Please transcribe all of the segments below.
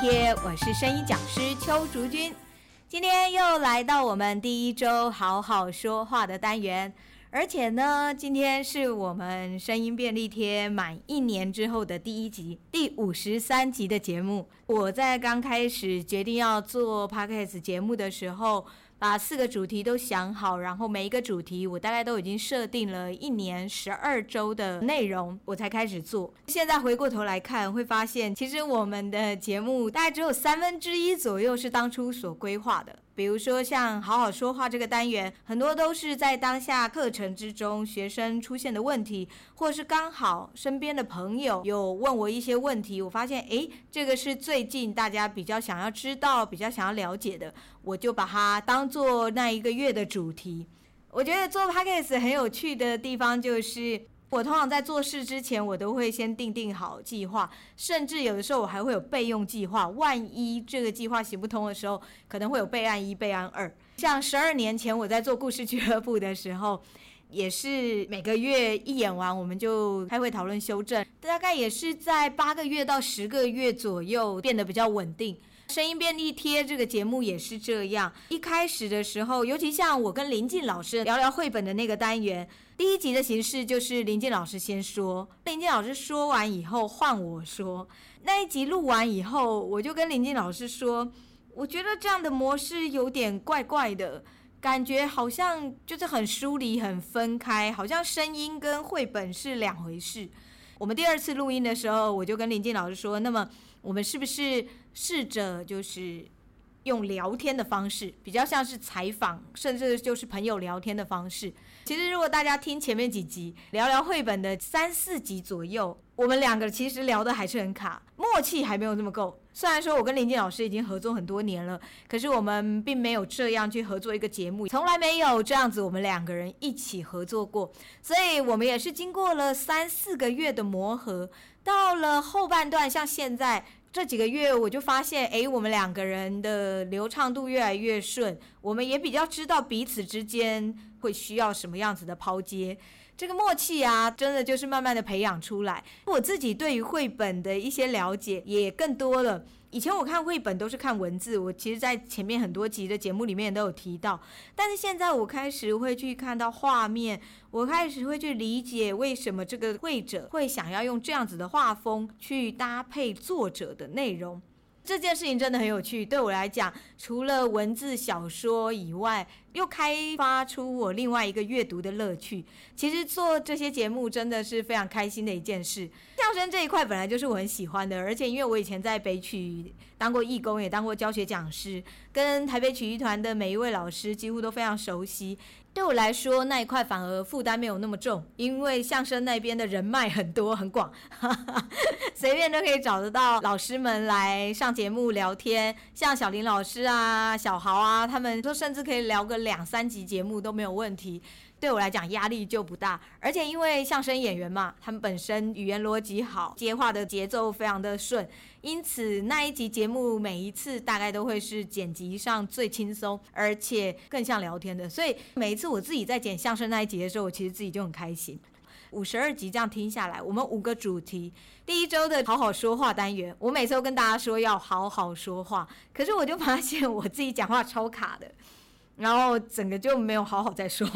贴，我是声音讲师邱竹君，今天又来到我们第一周好好说话的单元。而且呢，今天是我们声音便利贴满一年之后的第一集，第五十三集的节目。我在刚开始决定要做 Podcast 节目的时候，把四个主题都想好，然后每一个主题我大概都已经设定了一年十二周的内容，我才开始做。现在回过头来看，会发现其实我们的节目大概只有三分之一左右是当初所规划的。比如说，像好好说话这个单元，很多都是在当下课程之中学生出现的问题，或是刚好身边的朋友有问我一些问题，我发现，诶，这个是最近大家比较想要知道、比较想要了解的，我就把它当做那一个月的主题。我觉得做 Podcast 很有趣的地方就是。我通常在做事之前，我都会先定定好计划，甚至有的时候我还会有备用计划。万一这个计划行不通的时候，可能会有备案一、备案二。像十二年前我在做故事俱乐部的时候，也是每个月一演完，我们就开会讨论修正。大概也是在八个月到十个月左右变得比较稳定。声音便利贴这个节目也是这样。一开始的时候，尤其像我跟林静老师聊聊绘本的那个单元，第一集的形式就是林静老师先说，林静老师说完以后换我说。那一集录完以后，我就跟林静老师说，我觉得这样的模式有点怪怪的，感觉好像就是很疏离、很分开，好像声音跟绘本是两回事。我们第二次录音的时候，我就跟林静老师说，那么。我们是不是试着就是用聊天的方式，比较像是采访，甚至就是朋友聊天的方式？其实，如果大家听前面几集聊聊绘本的三四集左右，我们两个其实聊得还是很卡，默契还没有那么够。虽然说我跟林静老师已经合作很多年了，可是我们并没有这样去合作一个节目，从来没有这样子我们两个人一起合作过。所以，我们也是经过了三四个月的磨合。到了后半段，像现在这几个月，我就发现，诶，我们两个人的流畅度越来越顺，我们也比较知道彼此之间会需要什么样子的抛接，这个默契啊，真的就是慢慢的培养出来。我自己对于绘本的一些了解也更多了。以前我看绘本都是看文字，我其实，在前面很多集的节目里面都有提到。但是现在我开始会去看到画面，我开始会去理解为什么这个绘者会想要用这样子的画风去搭配作者的内容。这件事情真的很有趣，对我来讲，除了文字小说以外，又开发出我另外一个阅读的乐趣。其实做这些节目真的是非常开心的一件事。相声这一块本来就是我很喜欢的，而且因为我以前在北曲当过义工，也当过教学讲师，跟台北曲艺团的每一位老师几乎都非常熟悉。对我来说，那一块反而负担没有那么重，因为相声那边的人脉很多很广，哈哈，随便都可以找得到老师们来上节目聊天。像小林老师啊、小豪啊，他们都甚至可以聊个两三集节目都没有问题。对我来讲压力就不大，而且因为相声演员嘛，他们本身语言逻辑好，接话的节奏非常的顺，因此那一集节目每一次大概都会是剪辑上最轻松，而且更像聊天的。所以每一次我自己在剪相声那一集的时候，我其实自己就很开心。五十二集这样听下来，我们五个主题，第一周的好好说话单元，我每次都跟大家说要好好说话，可是我就发现我自己讲话超卡的。然后整个就没有好好再说。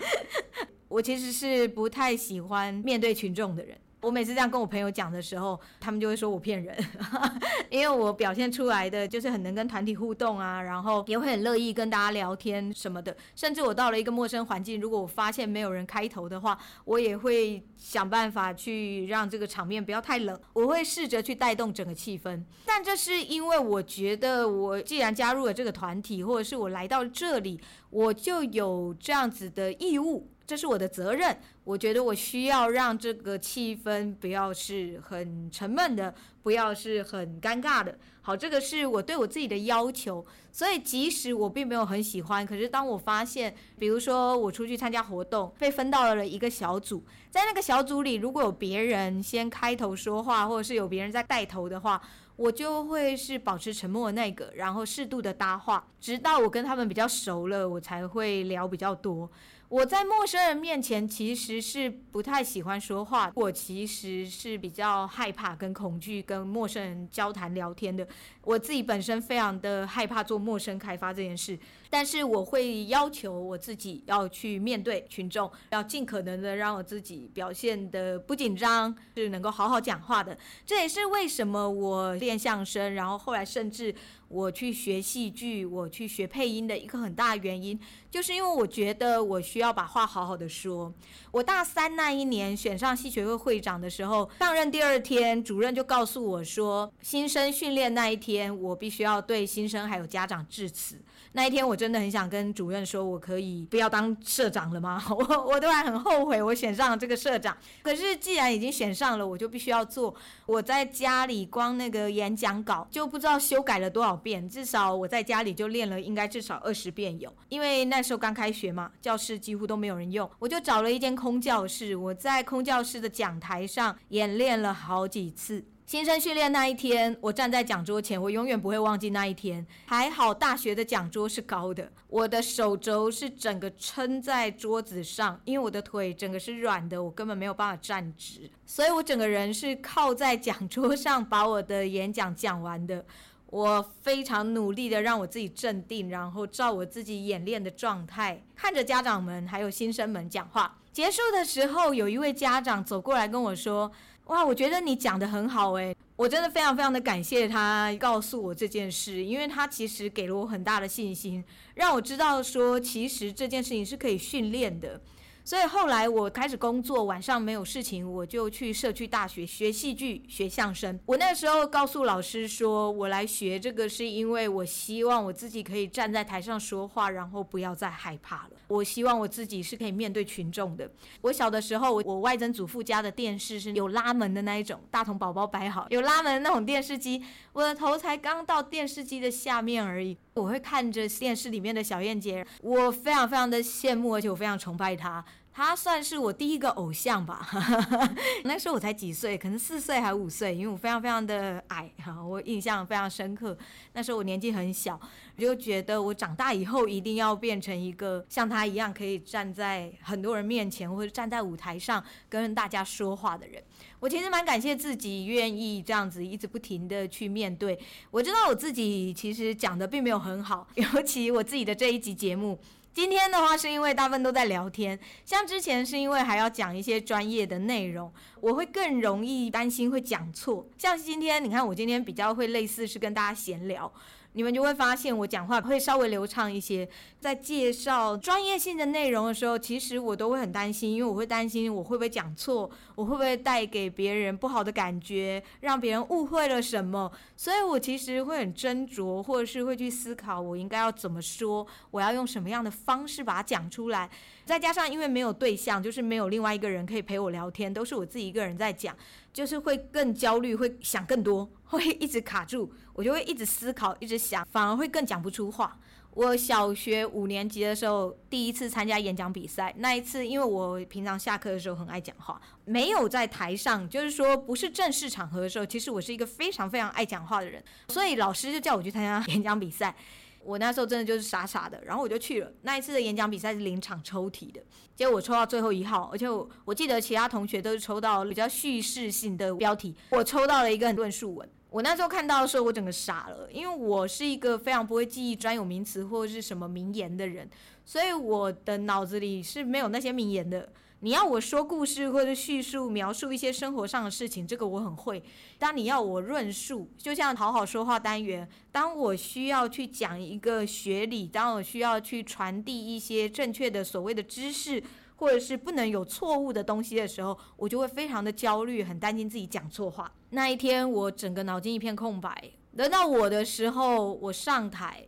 我其实是不太喜欢面对群众的人。我每次这样跟我朋友讲的时候，他们就会说我骗人，因为我表现出来的就是很能跟团体互动啊，然后也会很乐意跟大家聊天什么的。甚至我到了一个陌生环境，如果我发现没有人开头的话，我也会想办法去让这个场面不要太冷，我会试着去带动整个气氛。但这是因为我觉得，我既然加入了这个团体，或者是我来到这里，我就有这样子的义务。这是我的责任，我觉得我需要让这个气氛不要是很沉闷的，不要是很尴尬的。好，这个是我对我自己的要求。所以即使我并没有很喜欢，可是当我发现，比如说我出去参加活动，被分到了一个小组，在那个小组里，如果有别人先开头说话，或者是有别人在带头的话，我就会是保持沉默的那个，然后适度的搭话，直到我跟他们比较熟了，我才会聊比较多。我在陌生人面前其实是不太喜欢说话，我其实是比较害怕跟恐惧跟陌生人交谈聊天的。我自己本身非常的害怕做陌生开发这件事，但是我会要求我自己要去面对群众，要尽可能的让我自己表现得不紧张，是能够好好讲话的。这也是为什么我练相声，然后后来甚至。我去学戏剧，我去学配音的一个很大的原因，就是因为我觉得我需要把话好好的说。我大三那一年选上戏学会会长的时候，上任第二天，主任就告诉我说，新生训练那一天，我必须要对新生还有家长致辞。那一天我真的很想跟主任说，我可以不要当社长了吗？我我都还很后悔我选上了这个社长。可是既然已经选上了，我就必须要做。我在家里光那个演讲稿就不知道修改了多少遍，至少我在家里就练了应该至少二十遍有。因为那时候刚开学嘛，教室几乎都没有人用，我就找了一间空教室，我在空教室的讲台上演练了好几次。新生训练那一天，我站在讲桌前，我永远不会忘记那一天。还好大学的讲桌是高的，我的手肘是整个撑在桌子上，因为我的腿整个是软的，我根本没有办法站直，所以我整个人是靠在讲桌上把我的演讲讲完的。我非常努力的让我自己镇定，然后照我自己演练的状态，看着家长们还有新生们讲话。结束的时候，有一位家长走过来跟我说。哇，我觉得你讲的很好诶，我真的非常非常的感谢他告诉我这件事，因为他其实给了我很大的信心，让我知道说其实这件事情是可以训练的。所以后来我开始工作，晚上没有事情，我就去社区大学学戏剧、学相声。我那时候告诉老师说，我来学这个是因为我希望我自己可以站在台上说话，然后不要再害怕了。我希望我自己是可以面对群众的。我小的时候，我外曾祖父家的电视是有拉门的那一种，大童宝宝摆好有拉门那种电视机，我的头才刚到电视机的下面而已。我会看着电视里面的小燕姐，我非常非常的羡慕，而且我非常崇拜她。他算是我第一个偶像吧。那时候我才几岁，可能四岁还五岁，因为我非常非常的矮哈，我印象非常深刻。那时候我年纪很小，我就觉得我长大以后一定要变成一个像他一样，可以站在很多人面前或者站在舞台上跟大家说话的人。我其实蛮感谢自己愿意这样子一直不停的去面对。我知道我自己其实讲的并没有很好，尤其我自己的这一集节目。今天的话是因为大部分都在聊天，像之前是因为还要讲一些专业的内容，我会更容易担心会讲错。像今天，你看我今天比较会类似是跟大家闲聊。你们就会发现我讲话会稍微流畅一些，在介绍专业性的内容的时候，其实我都会很担心，因为我会担心我会不会讲错，我会不会带给别人不好的感觉，让别人误会了什么，所以我其实会很斟酌，或者是会去思考我应该要怎么说，我要用什么样的方式把它讲出来。再加上因为没有对象，就是没有另外一个人可以陪我聊天，都是我自己一个人在讲。就是会更焦虑，会想更多，会一直卡住，我就会一直思考，一直想，反而会更讲不出话。我小学五年级的时候，第一次参加演讲比赛，那一次因为我平常下课的时候很爱讲话，没有在台上，就是说不是正式场合的时候，其实我是一个非常非常爱讲话的人，所以老师就叫我去参加 演讲比赛。我那时候真的就是傻傻的，然后我就去了。那一次的演讲比赛是临场抽题的，结果我抽到最后一号，而且我我记得其他同学都是抽到比较叙事性的标题，我抽到了一个论述文。我那时候看到的时候，我整个傻了，因为我是一个非常不会记忆专有名词或者是什么名言的人，所以我的脑子里是没有那些名言的。你要我说故事或者叙述描述一些生活上的事情，这个我很会。当你要我论述，就像好好说话单元，当我需要去讲一个学理，当我需要去传递一些正确的所谓的知识，或者是不能有错误的东西的时候，我就会非常的焦虑，很担心自己讲错话。那一天我整个脑筋一片空白，轮到我的时候，我上台，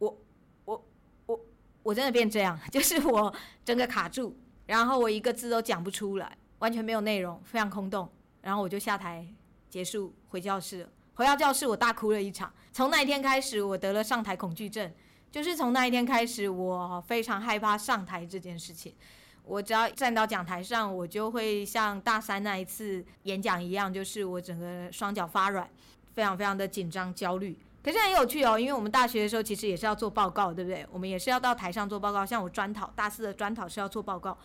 我我我我真的变这样，就是我整个卡住。然后我一个字都讲不出来，完全没有内容，非常空洞。然后我就下台结束，回教室。回到教室，我大哭了一场。从那一天开始，我得了上台恐惧症。就是从那一天开始，我非常害怕上台这件事情。我只要站到讲台上，我就会像大三那一次演讲一样，就是我整个双脚发软，非常非常的紧张焦虑。可是很有趣哦，因为我们大学的时候其实也是要做报告，对不对？我们也是要到台上做报告，像我专讨大四的专讨是要做报告。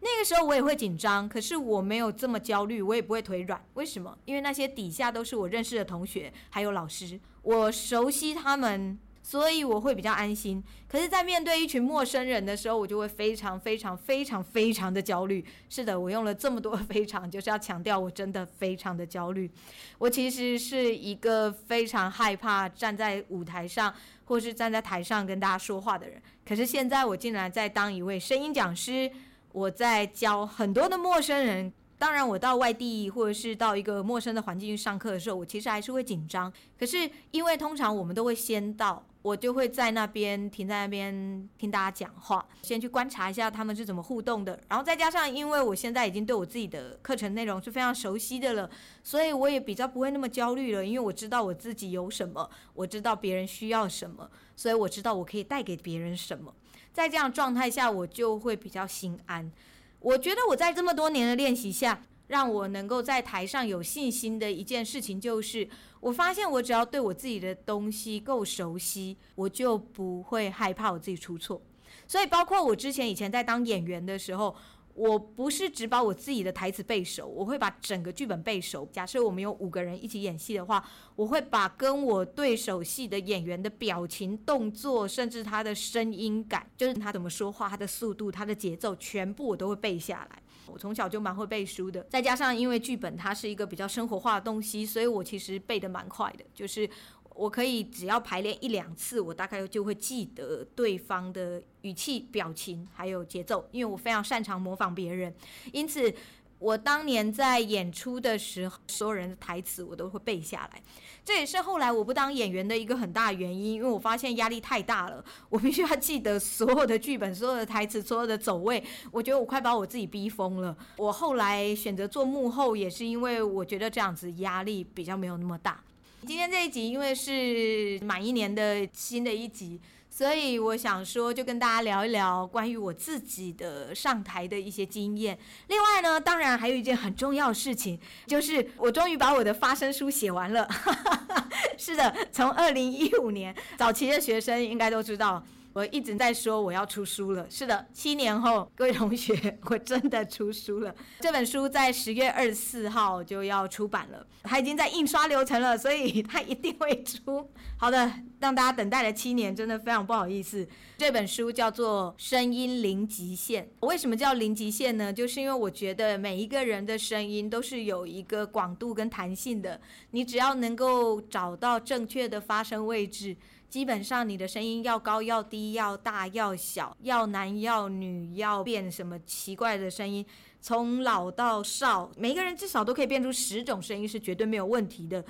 那个时候我也会紧张，可是我没有这么焦虑，我也不会腿软。为什么？因为那些底下都是我认识的同学，还有老师，我熟悉他们，所以我会比较安心。可是，在面对一群陌生人的时候，我就会非常非常非常非常的焦虑。是的，我用了这么多 非常，就是要强调我真的非常的焦虑。我其实是一个非常害怕站在舞台上，或是站在台上跟大家说话的人。可是现在我竟然在当一位声音讲师。我在教很多的陌生人，当然我到外地或者是到一个陌生的环境去上课的时候，我其实还是会紧张。可是因为通常我们都会先到，我就会在那边停在那边听大家讲话，先去观察一下他们是怎么互动的。然后再加上因为我现在已经对我自己的课程内容是非常熟悉的了，所以我也比较不会那么焦虑了，因为我知道我自己有什么，我知道别人需要什么，所以我知道我可以带给别人什么。在这样状态下，我就会比较心安。我觉得我在这么多年的练习下，让我能够在台上有信心的一件事情，就是我发现我只要对我自己的东西够熟悉，我就不会害怕我自己出错。所以，包括我之前以前在当演员的时候。我不是只把我自己的台词背熟，我会把整个剧本背熟。假设我们有五个人一起演戏的话，我会把跟我对手戏的演员的表情、动作，甚至他的声音感，就是他怎么说话、他的速度、他的节奏，全部我都会背下来。我从小就蛮会背书的，再加上因为剧本它是一个比较生活化的东西，所以我其实背得蛮快的，就是。我可以只要排练一两次，我大概就会记得对方的语气、表情还有节奏，因为我非常擅长模仿别人。因此，我当年在演出的时候，所有人的台词我都会背下来。这也是后来我不当演员的一个很大原因，因为我发现压力太大了，我必须要记得所有的剧本、所有的台词、所有的走位。我觉得我快把我自己逼疯了。我后来选择做幕后，也是因为我觉得这样子压力比较没有那么大。今天这一集因为是满一年的新的一集，所以我想说就跟大家聊一聊关于我自己的上台的一些经验。另外呢，当然还有一件很重要的事情，就是我终于把我的发声书写完了。是的，从二零一五年早期的学生应该都知道。我一直在说我要出书了，是的，七年后，各位同学，我真的出书了。这本书在十月二十四号就要出版了，它已经在印刷流程了，所以它一定会出。好的，让大家等待了七年，真的非常不好意思。这本书叫做《声音零极限》，为什么叫零极限呢？就是因为我觉得每一个人的声音都是有一个广度跟弹性的，你只要能够找到正确的发声位置。基本上，你的声音要高要低，要大要小，要男要女，要变什么奇怪的声音，从老到少，每个人至少都可以变出十种声音，是绝对没有问题的。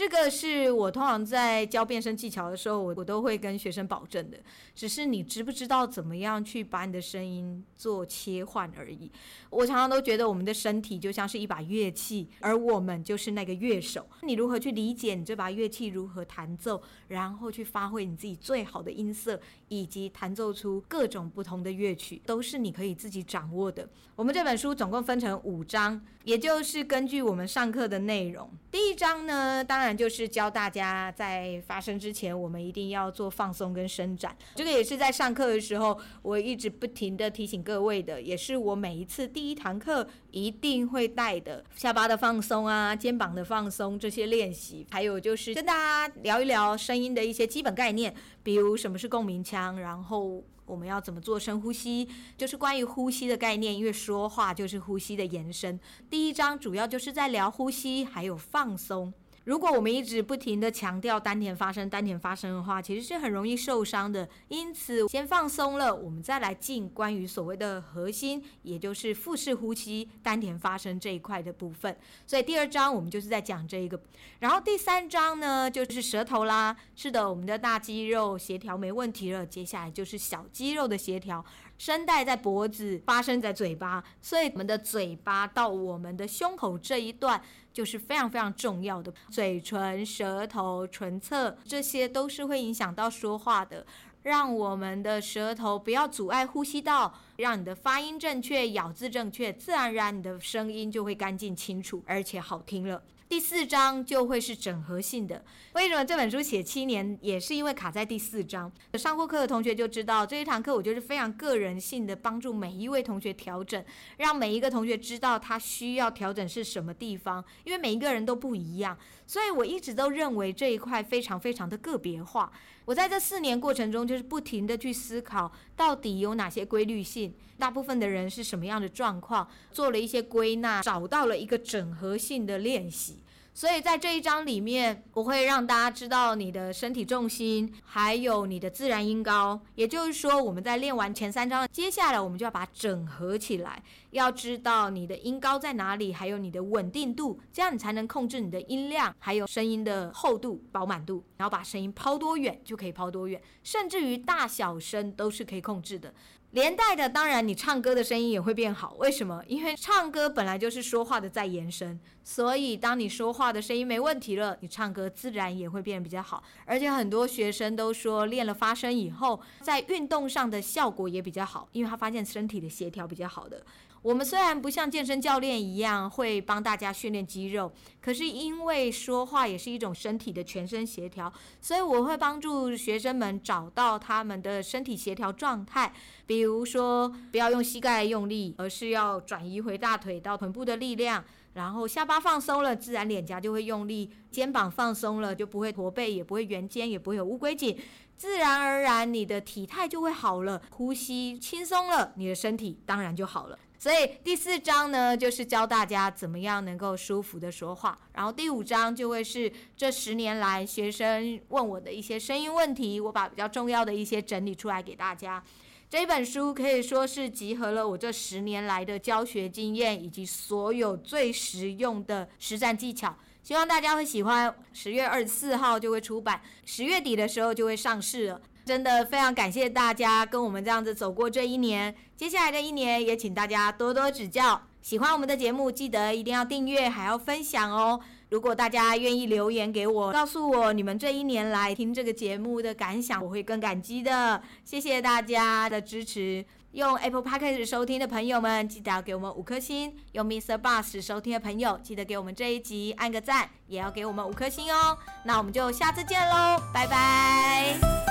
这个是我通常在教变声技巧的时候，我我都会跟学生保证的。只是你知不知道怎么样去把你的声音做切换而已。我常常都觉得我们的身体就像是一把乐器，而我们就是那个乐手。你如何去理解你这把乐器如何弹奏，然后去发挥你自己最好的音色，以及弹奏出各种不同的乐曲，都是你可以自己掌握的。我们这本书总共分成五章，也就是根据我们上课的内容。第一章呢，当然。就是教大家在发声之前，我们一定要做放松跟伸展。这个也是在上课的时候，我一直不停地提醒各位的，也是我每一次第一堂课一定会带的下巴的放松啊，肩膀的放松这些练习。还有就是跟大家聊一聊声音的一些基本概念，比如什么是共鸣腔，然后我们要怎么做深呼吸，就是关于呼吸的概念，因为说话就是呼吸的延伸。第一章主要就是在聊呼吸，还有放松。如果我们一直不停地强调丹田发声、丹田发声的话，其实是很容易受伤的。因此，先放松了，我们再来进关于所谓的核心，也就是腹式呼吸、丹田发声这一块的部分。所以第二章我们就是在讲这一个。然后第三章呢，就是舌头啦。是的，我们的大肌肉协调没问题了，接下来就是小肌肉的协调。声带在脖子，发声在嘴巴，所以我们的嘴巴到我们的胸口这一段就是非常非常重要的。嘴唇、舌头、唇侧，这些都是会影响到说话的。让我们的舌头不要阻碍呼吸道，让你的发音正确、咬字正确，自然而然你的声音就会干净清楚，而且好听了。第四章就会是整合性的。为什么这本书写七年，也是因为卡在第四章。上过课的同学就知道，这一堂课我就是非常个人性的帮助每一位同学调整，让每一个同学知道他需要调整是什么地方，因为每一个人都不一样，所以我一直都认为这一块非常非常的个别化。我在这四年过程中，就是不停的去思考，到底有哪些规律性，大部分的人是什么样的状况，做了一些归纳，找到了一个整合性的练习。所以在这一章里面，我会让大家知道你的身体重心，还有你的自然音高。也就是说，我们在练完前三章，接下来我们就要把它整合起来，要知道你的音高在哪里，还有你的稳定度，这样你才能控制你的音量，还有声音的厚度、饱满度，然后把声音抛多远就可以抛多远，甚至于大小声都是可以控制的。连带的，当然你唱歌的声音也会变好。为什么？因为唱歌本来就是说话的再延伸，所以当你说话的声音没问题了，你唱歌自然也会变得比较好。而且很多学生都说，练了发声以后，在运动上的效果也比较好，因为他发现身体的协调比较好的。我们虽然不像健身教练一样会帮大家训练肌肉，可是因为说话也是一种身体的全身协调，所以我会帮助学生们找到他们的身体协调状态。比如说，不要用膝盖用力，而是要转移回大腿到臀部的力量，然后下巴放松了，自然脸颊就会用力；肩膀放松了，就不会驼背，也不会圆肩，也不会有乌龟颈，自然而然你的体态就会好了。呼吸轻松了，你的身体当然就好了。所以第四章呢，就是教大家怎么样能够舒服的说话。然后第五章就会是这十年来学生问我的一些声音问题，我把比较重要的一些整理出来给大家。这本书可以说是集合了我这十年来的教学经验以及所有最实用的实战技巧，希望大家会喜欢。十月二十四号就会出版，十月底的时候就会上市了。真的非常感谢大家跟我们这样子走过这一年，接下来的一年也请大家多多指教。喜欢我们的节目，记得一定要订阅，还要分享哦。如果大家愿意留言给我，告诉我你们这一年来听这个节目的感想，我会更感激的。谢谢大家的支持。用 Apple Podcast 收听的朋友们，记得要给我们五颗星；用 Mr. Bus 收听的朋友，记得给我们这一集按个赞，也要给我们五颗星哦。那我们就下次见喽，拜拜。